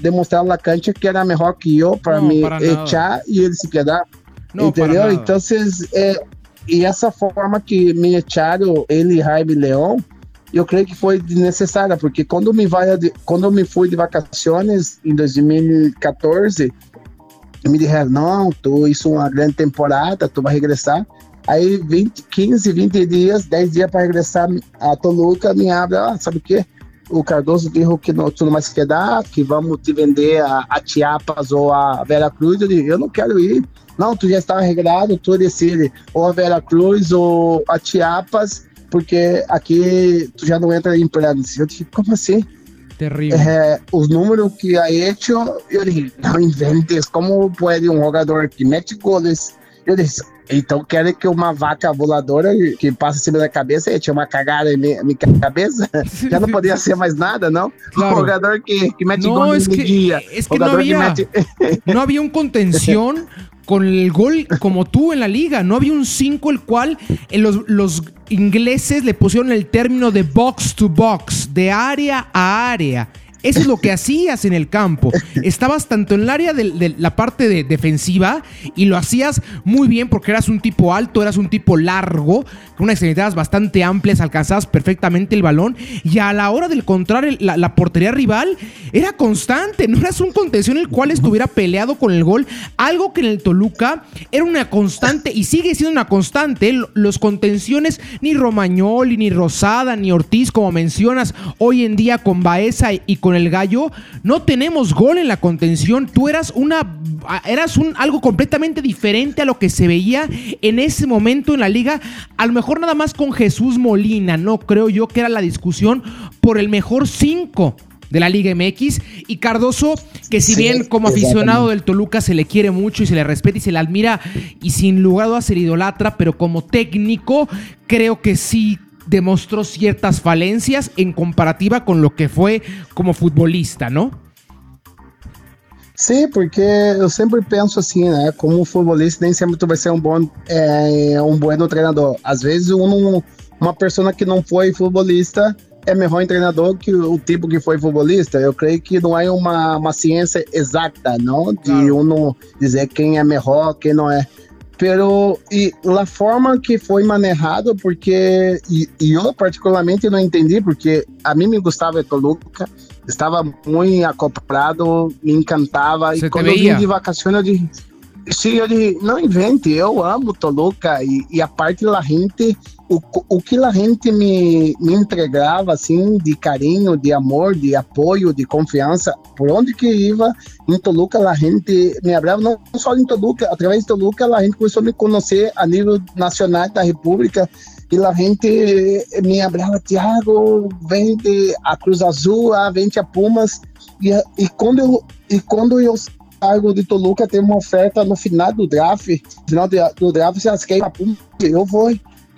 demonstrado na cancha que era melhor que eu para me echar e ele se quedar. Não, entendeu? Então, é, e essa forma que me echaram, ele e Jaime Leão, eu creio que foi necessária, porque quando me vai quando eu me fui de vacações em 2014, me disseram, não, tu isso é uma grande temporada, tu vai regressar. Aí 20, 15, 20 dias, 10 dias para regressar a Toluca, me abre, ah, sabe o quê? O Cardoso disse que não, tu não mais quedar, que vamos te vender a, a Chiapas ou a Vera Cruz. Eu disse, eu não quero ir. Não, tu já está regrado, tu decide ou a Vera Cruz ou a Chiapas porque aqui tu já não entra em planos. Eu disse, como assim? Terrível. É, os números que ha hecho, eu disse, não inventes, como pode um jogador que mete goles? Eu disse, então querem que uma vaca voladora que passa em cima da cabeça e tinha uma cagada em minha, minha cabeça? Já não podia ser mais nada, não? Claro. Um jogador que, que mete goles no dia. Es que no había, mete... no había un contención con el gol como tú en la liga. No había un 5 el cual en los, los, ingleses le pusieron el término de box to box, de área a área. Eso es lo que hacías en el campo. Estabas tanto en el área de, de la parte de defensiva y lo hacías muy bien porque eras un tipo alto, eras un tipo largo, con unas extremidades bastante amplias, alcanzabas perfectamente el balón y a la hora de encontrar la, la portería rival era constante, no eras un contención el cual estuviera peleado con el gol, algo que en el Toluca era una constante y sigue siendo una constante. Los contenciones, ni Romagnoli, ni Rosada, ni Ortiz, como mencionas, hoy en día con Baeza y con el Gallo, no tenemos gol en la contención. Tú eras una eras un algo completamente diferente a lo que se veía en ese momento en la liga. A lo mejor nada más con Jesús Molina, no creo yo que era la discusión por el mejor 5 de la Liga MX. Y Cardoso, que si bien como aficionado del Toluca se le quiere mucho y se le respeta y se le admira y sin lugar a dudas se le idolatra, pero como técnico creo que sí demostró ciertas falencias en comparativa con lo que fue como futbolista, ¿no? Sim, porque eu sempre penso assim, né? Como futebolista, nem sempre tu vai ser um bom, é, um bom treinador. Às vezes, um, uma pessoa que não foi futebolista é melhor treinador que o tipo que foi futebolista. Eu creio que não é uma, uma ciência exata, não? De claro. um dizer quem é melhor, quem não é. Pero, e a forma que foi manejado, porque, e, e, eu particularmente não entendi, porque a mim me gostava Toluca, estava muito acoplado, me encantava, Você e quando eu vim de vacações eu disse, eu disse, não invente, eu amo Toluca, e, e a parte da gente o, o que a gente me, me entregava, assim, de carinho, de amor, de apoio, de confiança, por onde que ia, em Toluca, a gente me abrava, não só em Toluca, através de Toluca, a gente começou a me conhecer a nível nacional da República, e a gente me abrava, Tiago, vem de a Cruz Azul, ah, vem a Pumas, e, e quando eu, e quando eu saio de Toluca, tem uma oferta no final do draft, no final do draft, se elas querem eu vou,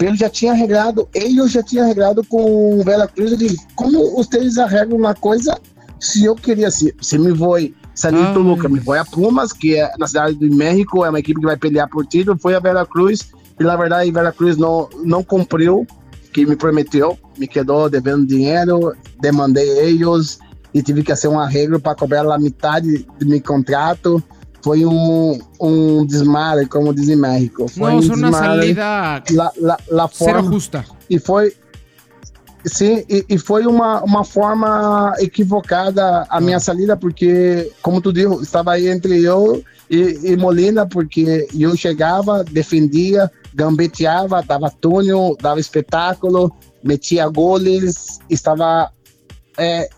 ele já tinha arreglado, ele já tinha arreglado com o Vela Cruz. Ele, como vocês arreglam uma coisa, se eu queria, se, se me vou sair ah, do Toluca, me vou a Pumas, que é na cidade do México, é uma equipe que vai pelear por título, foi a Vela Cruz, e na verdade a Vela Cruz não, não cumpriu que me prometeu, me quedou devendo dinheiro, demandei eles e tive que fazer um arreglo para cobrar a metade do meu contrato foi um, um desmare, como diz em México. Foi Não, um uma saída la, la, la forma, justa. E foi Sim, e, e, foi uma, uma forma equivocada a minha saída, porque, como tu disse, estava aí entre eu e, e, Molina, porque eu chegava, defendia, gambeteava, dava túnel, dava espetáculo, metia goles, estava. É,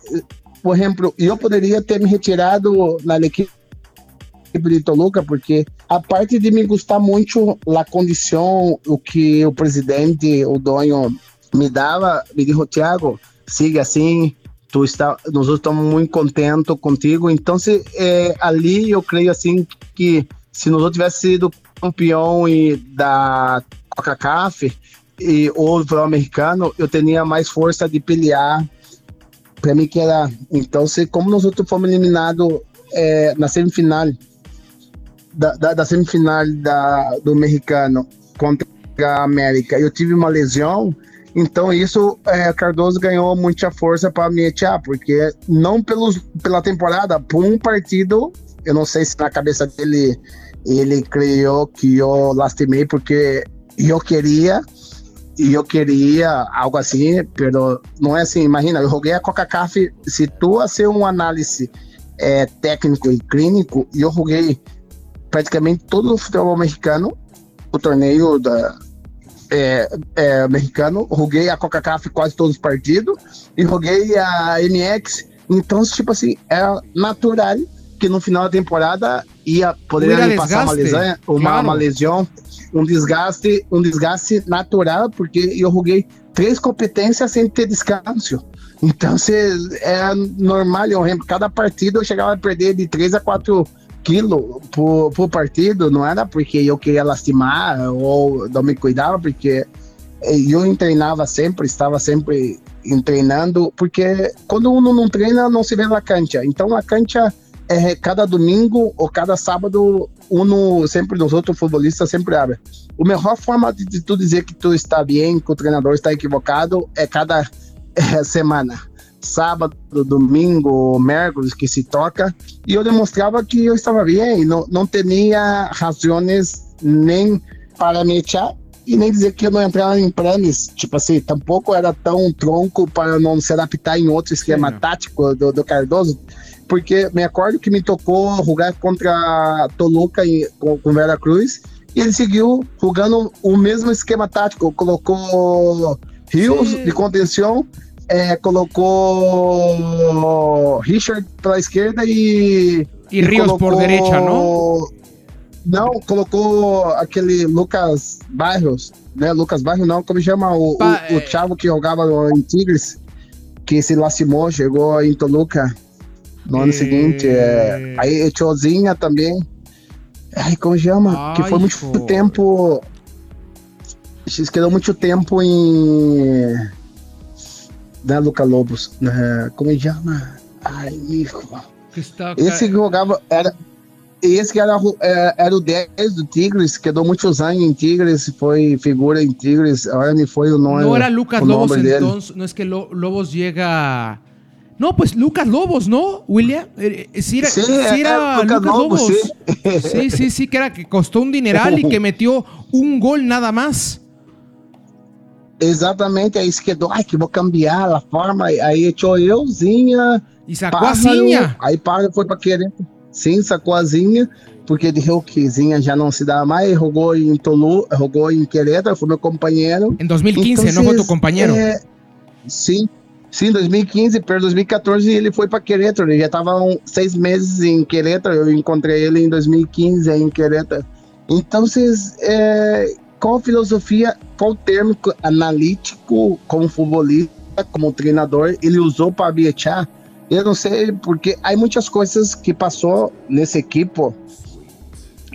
por exemplo, eu poderia ter me retirado na equipe de Toluca, porque a parte de me gostar muito a condição, o que o presidente, o dono me dava, me disse, Tiago, siga assim, tu está, nós estamos muito contentes contigo. Então, se, é, ali eu creio assim que se nós tivéssemos sido campeão e da Coca-Cola e ou o americano, eu teria mais força de pelear para mim que era. Então, se como nós outros fomos eliminados é, na semifinal da, da, da semifinal da, do mexicano contra a América, eu tive uma lesão, então isso é, Cardoso ganhou muita força para me etiar, porque não pelos, pela temporada, por um partido, eu não sei se na cabeça dele ele criou que eu lastimei porque eu queria e eu queria algo assim, pero não é assim, imagina, eu joguei a Coca-Cola, se tu fazer uma análise é, técnico e clínico, e eu joguei praticamente todo o futebol mexicano, o torneio da, é, é, mexicano, joguei a Coca-Cola quase todos os partidos e joguei a MX. Então, tipo assim, é natural que no final da temporada ia poderia me passar uma lesão, uma, claro. uma lesão, um desgaste, um desgaste natural, porque eu joguei três competências sem ter descanso. Então, se, é normal, eu, cada partida eu chegava a perder de 3 a 4 aquilo por, por partido, não era porque eu queria lastimar ou não me cuidava, porque eu treinava sempre, estava sempre treinando, porque quando um não treina, não se vê na cancha. Então a cancha é cada domingo ou cada sábado, um sempre nos outros futbolistas sempre abre. A melhor forma de, de tu dizer que tu está bem, que o treinador está equivocado, é cada é, semana. Sábado, domingo, miércoles que se toca, e eu demonstrava que eu estava bem, não, não tinha razões nem para me echar e nem dizer que eu não entrava em planos, tipo assim, tampouco era tão tronco para não se adaptar em outro esquema Sim, tático do, do, Cardoso, porque me acordo que me tocou jogar contra Toluca em, com, com Vera Cruz, e ele seguiu jogando o mesmo esquema tático, colocou Rios Sim. de contenção, é, colocou Richard pela esquerda e. E, e Rios colocou... por direita, não? Não, colocou aquele Lucas Barrios, né? Lucas Barrios não, como chama? O, pa, o, o é... Thiago que jogava em Tigres, que se lastimou, chegou em Toluca no ano e... seguinte. É, aí Tiozinha também. Ai, como chama? Ai, que foi muito pô. tempo. Quedou muito tempo em. Né, Luca Lobos? Né, como chama? Ai, Está, Esse que jogava. Era, esse que era, é, era o 10 do Tigres, quedou muitos anos em Tigres, foi figura em Tigres, agora me foi o nome. Não era Lucas Lobos entonces, no es que Lobos llega. No, pues Lucas Lobos, ¿no, William? Eh, eh, sí era, sí, sí era, Lucas, Lucas, Lobos. Lobos. Sí. sí, sí, sí, que era que costó un dineral y que metió un gol nada más. Exatamente, aí se quedou, ai, que vou cambiar a forma, aí echou euzinha. E sacou a Zinha. Aí para, foi pra querer. Sim, sacou a Zinha, porque de que Zinha já não se dá mais, jogou em Tolu, jogou em Querétaro, foi meu companheiro. Em 2015, então, não foi tu companheiro? É, sim, sim, 2015, para 2014 ele foi para Querétaro, ele já estava seis meses em Querétaro, eu encontrei ele em 2015 em Querétaro. Então, vocês, é, qual filosofia, qual termo analítico como futebolista, como treinador, ele usou para Biechar? Eu não sei, porque há muitas coisas que passou nesse equipo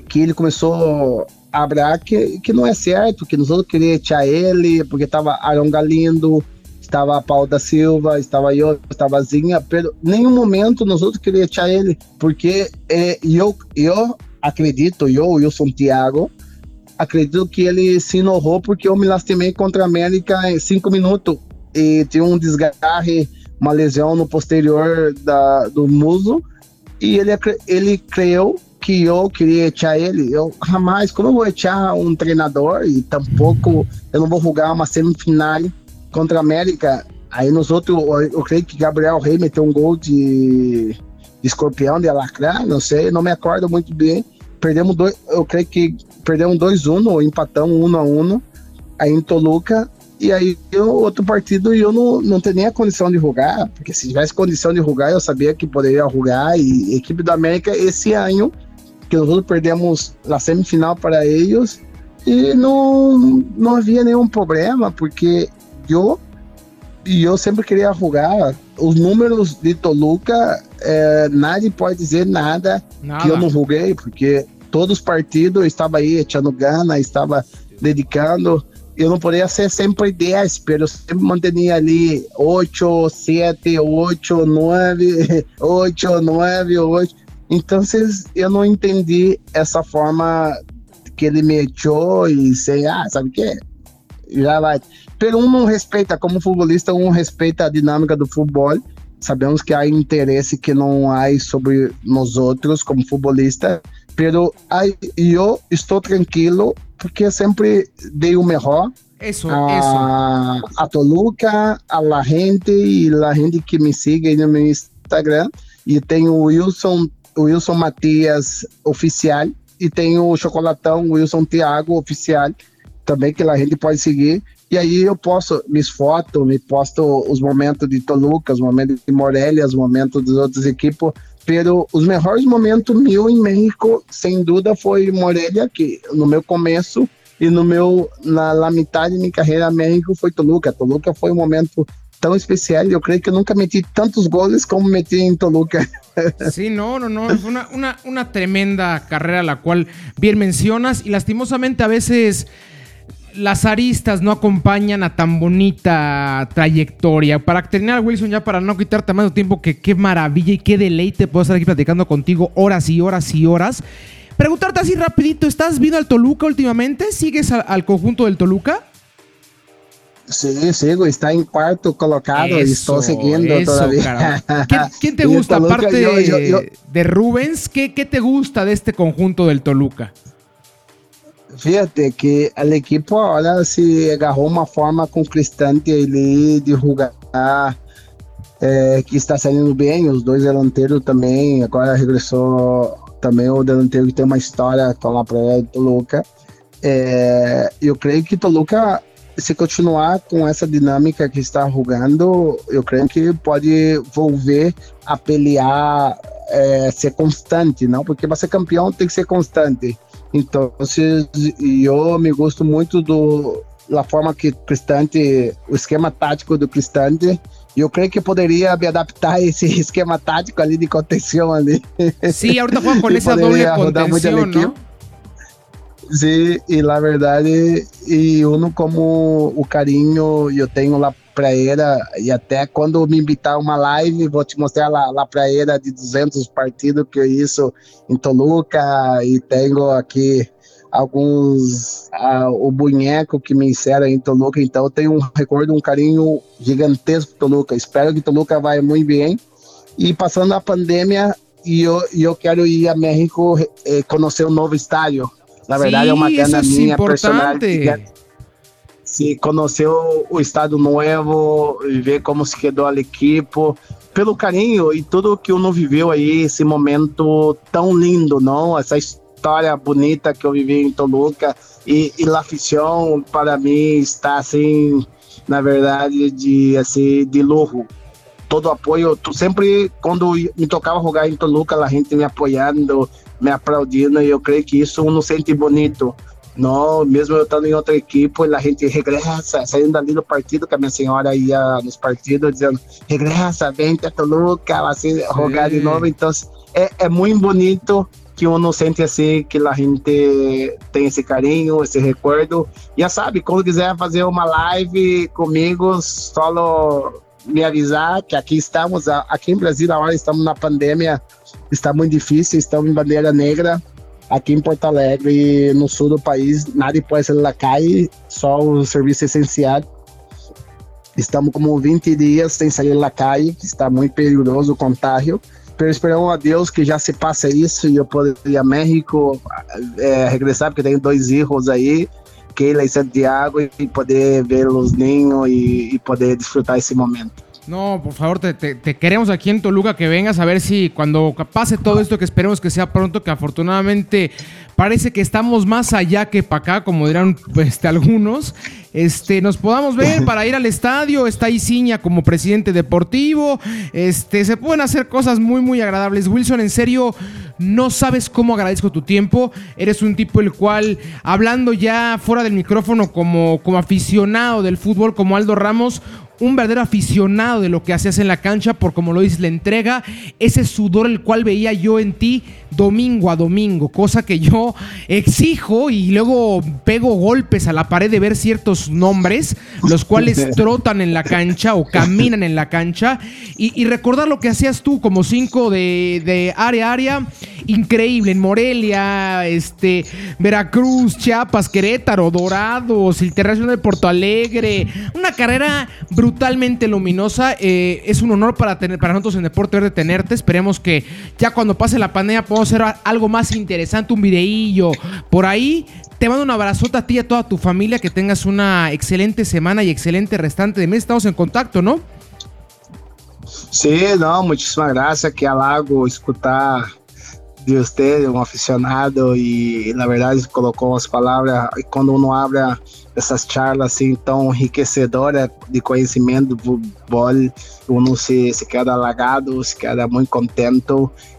que ele começou a abrir que, que não é certo, que nós outros queríamos echar ele, porque estava Arão Galindo, estava Paulo da Silva, estava eu, estava Zinha, pero nenhum momento nós outros queríamos echar ele, porque é, eu, eu acredito, eu, Wilson Thiago, acredito que ele se inovou porque eu me lastimei contra a América em cinco minutos. E tinha um desgarre uma lesão no posterior da, do muslo e ele, ele creu que eu queria echar ele. Eu jamais, como eu vou echar um treinador e tampouco eu não vou jogar uma semifinal contra a América. Aí nos outros, eu creio que Gabriel Rey meteu um gol de, de escorpião, de alacrã, não sei, não me acordo muito bem. Perdemos dois, eu creio que perdemos 2-1 ou empatamos 1 a 1 aí em Toluca e aí, eu, outro partido, eu não, não tenho nem a condição de jogar, porque se tivesse condição de jogar, eu sabia que poderia jogar. E equipe da América, esse ano, que nós perdemos na semifinal para eles, e não, não havia nenhum problema, porque eu, e eu sempre queria jogar. Os números de Toluca, é, nadie pode dizer nada, nada, que eu não joguei, porque todos os partidos estava aí, echando gana, estava dedicando eu não poderia ser sempre 10, mas eu sempre mantinha ali 8, 7, 8, 9, 8, 9, 8. Então, eu não entendi essa forma que ele me echou e sei, ah, sabe o que? Já vai. Um não respeita, como futebolista, um respeita a dinâmica do futebol. Sabemos que há interesse que não há sobre nós outros como futebolista, pero eu estou tranquilo porque sempre dei o melhor. Isso, a, isso. A Toluca, a la gente e a gente que me siga no meu Instagram. E tenho o Wilson, Wilson Matias oficial e tenho o Chocolatão Wilson Thiago oficial também que a gente pode seguir. E aí eu posto minhas fotos, me posto os momentos de Toluca, os momentos de Morelia, os momentos das outras equipes. Pero os melhores momentos mil em México, sem dúvida, foi Morelia, que no meu começo e no meu na, na metade de minha carreira México foi Toluca. Toluca foi um momento tão especial. Eu creio que eu nunca meti tantos goles como meti em Toluca. Sí, no, no, no. Fue una, una, una tremenda carrera la cual bien mencionas y lastimosamente a veces las aristas no acompañan a tan bonita trayectoria. Para terminar, Wilson, ya para no quitarte más tiempo, que qué maravilla y qué deleite puedo estar aquí platicando contigo horas y horas y horas. Preguntarte así rapidito, ¿estás viendo al Toluca últimamente? ¿Sigues al, conjunto del Toluca? Sí, sigo, está en cuarto colocado y estoy siguiendo todavía. ¿Quién, te gusta, aparte de Rubens, ¿qué, ¿qué, te gusta de este conjunto del Toluca? Fíjate que el equipo ahora se agarró una forma con Cristante de jugar é, que está saindo bem, os dois delanteiros também, agora regressou também o delanteiro que tem uma história com a praia do Toluca. É, eu creio que Toluca, se continuar com essa dinâmica que está jogando, eu creio que pode volver a pelear, é, ser constante, não? Porque para ser campeão tem que ser constante. Então, eu me gosto muito do da forma que Cristante, o esquema tático do Cristante, e eu creio que poderia me adaptar a esse esquema tático ali de contenção ali. Sim, ahorita juega com essa doble contenção, não? Sim, e na verdade, e uno como o carinho eu tenho lá para ela, e até quando me invitar a uma live, vou te mostrar lá, lá para ela de 200 partidos que eu isso em Toluca, e tenho aqui alguns uh, o boneco que me insere em Toluca, então eu tenho um recordo, um carinho gigantesco Toluca. Espero que Toluca vá muito bem. E passando a pandemia, e eu, eu quero ir a México eh, conhecer um novo estádio. Na verdade, sí, é uma grana minha personal. Se conhecer o estádio novo e ver como se quedou a equipe, pelo carinho e tudo que uno viveu aí, esse momento tão lindo, não? Essa história bonita que eu vivi em Toluca e, e La para mim está assim, na verdade, de assim de luxo. Todo apoio, tu sempre quando me tocava jogar em Toluca, a gente me apoiando, me aplaudindo, e eu creio que isso uno sente bonito. Não, mesmo eu estando em outra equipe, a gente regressa, saindo ali do partido, que a minha senhora ia nos partidos, dizendo, regressa, vem para Toluca, assim, jogar de novo. Então, é, é muito bonito que uno sente assim que a gente tem esse carinho, esse recuerdo. Já sabe, quando quiser fazer uma live comigo, só me avisar que aqui estamos, aqui em Brasil agora estamos na pandemia, está muito difícil, estamos em bandeira negra. Aqui em Porto Alegre, no sul do país, nada pode na calle, só o serviço essencial. Estamos como 20 dias sem sair calle, está muito perigoso o contágio. Pero esperamos a Deus que já se passe isso e eu poder ir a México, é, regressar, porque tenho dois filhos aí, Keila e Santiago, e poder ver os ninhos e, e poder desfrutar esse momento. No, por favor, te, te, queremos aquí en Toluca que vengas a ver si cuando pase todo esto, que esperemos que sea pronto, que afortunadamente parece que estamos más allá que para acá, como dirán este, algunos, este, nos podamos ver para ir al estadio. Está Isiña como presidente deportivo. Este, se pueden hacer cosas muy, muy agradables. Wilson, en serio, no sabes cómo agradezco tu tiempo. Eres un tipo el cual, hablando ya fuera del micrófono como, como aficionado del fútbol, como Aldo Ramos, un verdadero aficionado de lo que hacías en la cancha, por como lo dices, la entrega, ese sudor el cual veía yo en ti domingo a domingo, cosa que yo exijo y luego pego golpes a la pared de ver ciertos nombres, los cuales trotan en la cancha o caminan en la cancha, y, recordar lo que hacías tú como cinco de, de área a área, increíble, en Morelia, este, Veracruz, Chiapas, Querétaro, Dorados, Internacional de Porto Alegre, una carrera brutalmente luminosa. Eh, es un honor para, tener, para nosotros en Deporte Verde tenerte. Esperemos que ya cuando pase la pandemia podamos hacer algo más interesante, un videillo por ahí. Te mando un abrazote a ti y a toda tu familia. Que tengas una excelente semana y excelente restante de mes. Estamos en contacto, ¿no? Sí, no, muchísimas gracias. Que halago escutar de usted, um aficionado, e na verdade colocou as palavras, e quando uno abre essas charlas assim tão enriquecedoras de conhecimento do futebol, uno se, se queda halagado, se queda muito contente,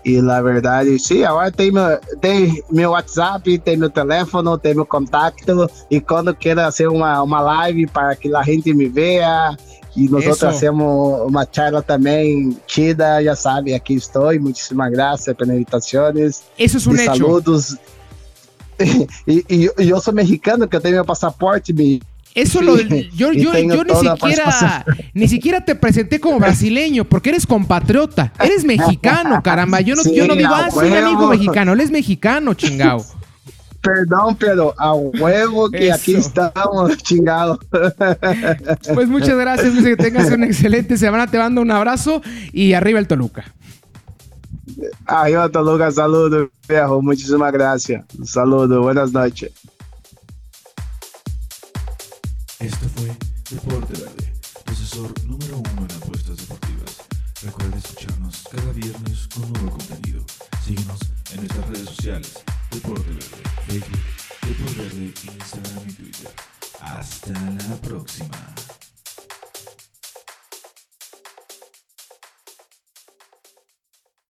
e na verdade, sim, agora tem meu, tem meu WhatsApp, tem meu telefone, tem meu contato, e quando queira fazer uma, uma live para que a gente me veja, e nós Eso. hacemos uma charla também chida, já sabe, aqui estou, muitíssimas graças pelas invitações. Isso é um hecho. Saludos. e, e, e, eu sou mexicano, que eu tenho meu passaporte, me Eso lo, yo, yo, yo ni siquiera ni siquiera te presenté como brasileño porque eres compatriota, eres mexicano, caramba. Yo no, sí, yo no digo, ah, soy amigo mexicano, él es mexicano, chingao. perdón, pero a huevo que aquí estamos, chingado. Pues muchas gracias, Luis. Que tengas una excelente semana. Te mando un abrazo y arriba el Toluca. Arriba Toluca, saludo, viejo. Muchísimas gracias. Saludo, buenas noches. Esto fue Deporte Verde, tu asesor número uno en apuestas deportivas. Recuerda escucharnos cada viernes con nuevo contenido. Síguenos en nuestras redes sociales, Deporte Verde, Hasta la próxima.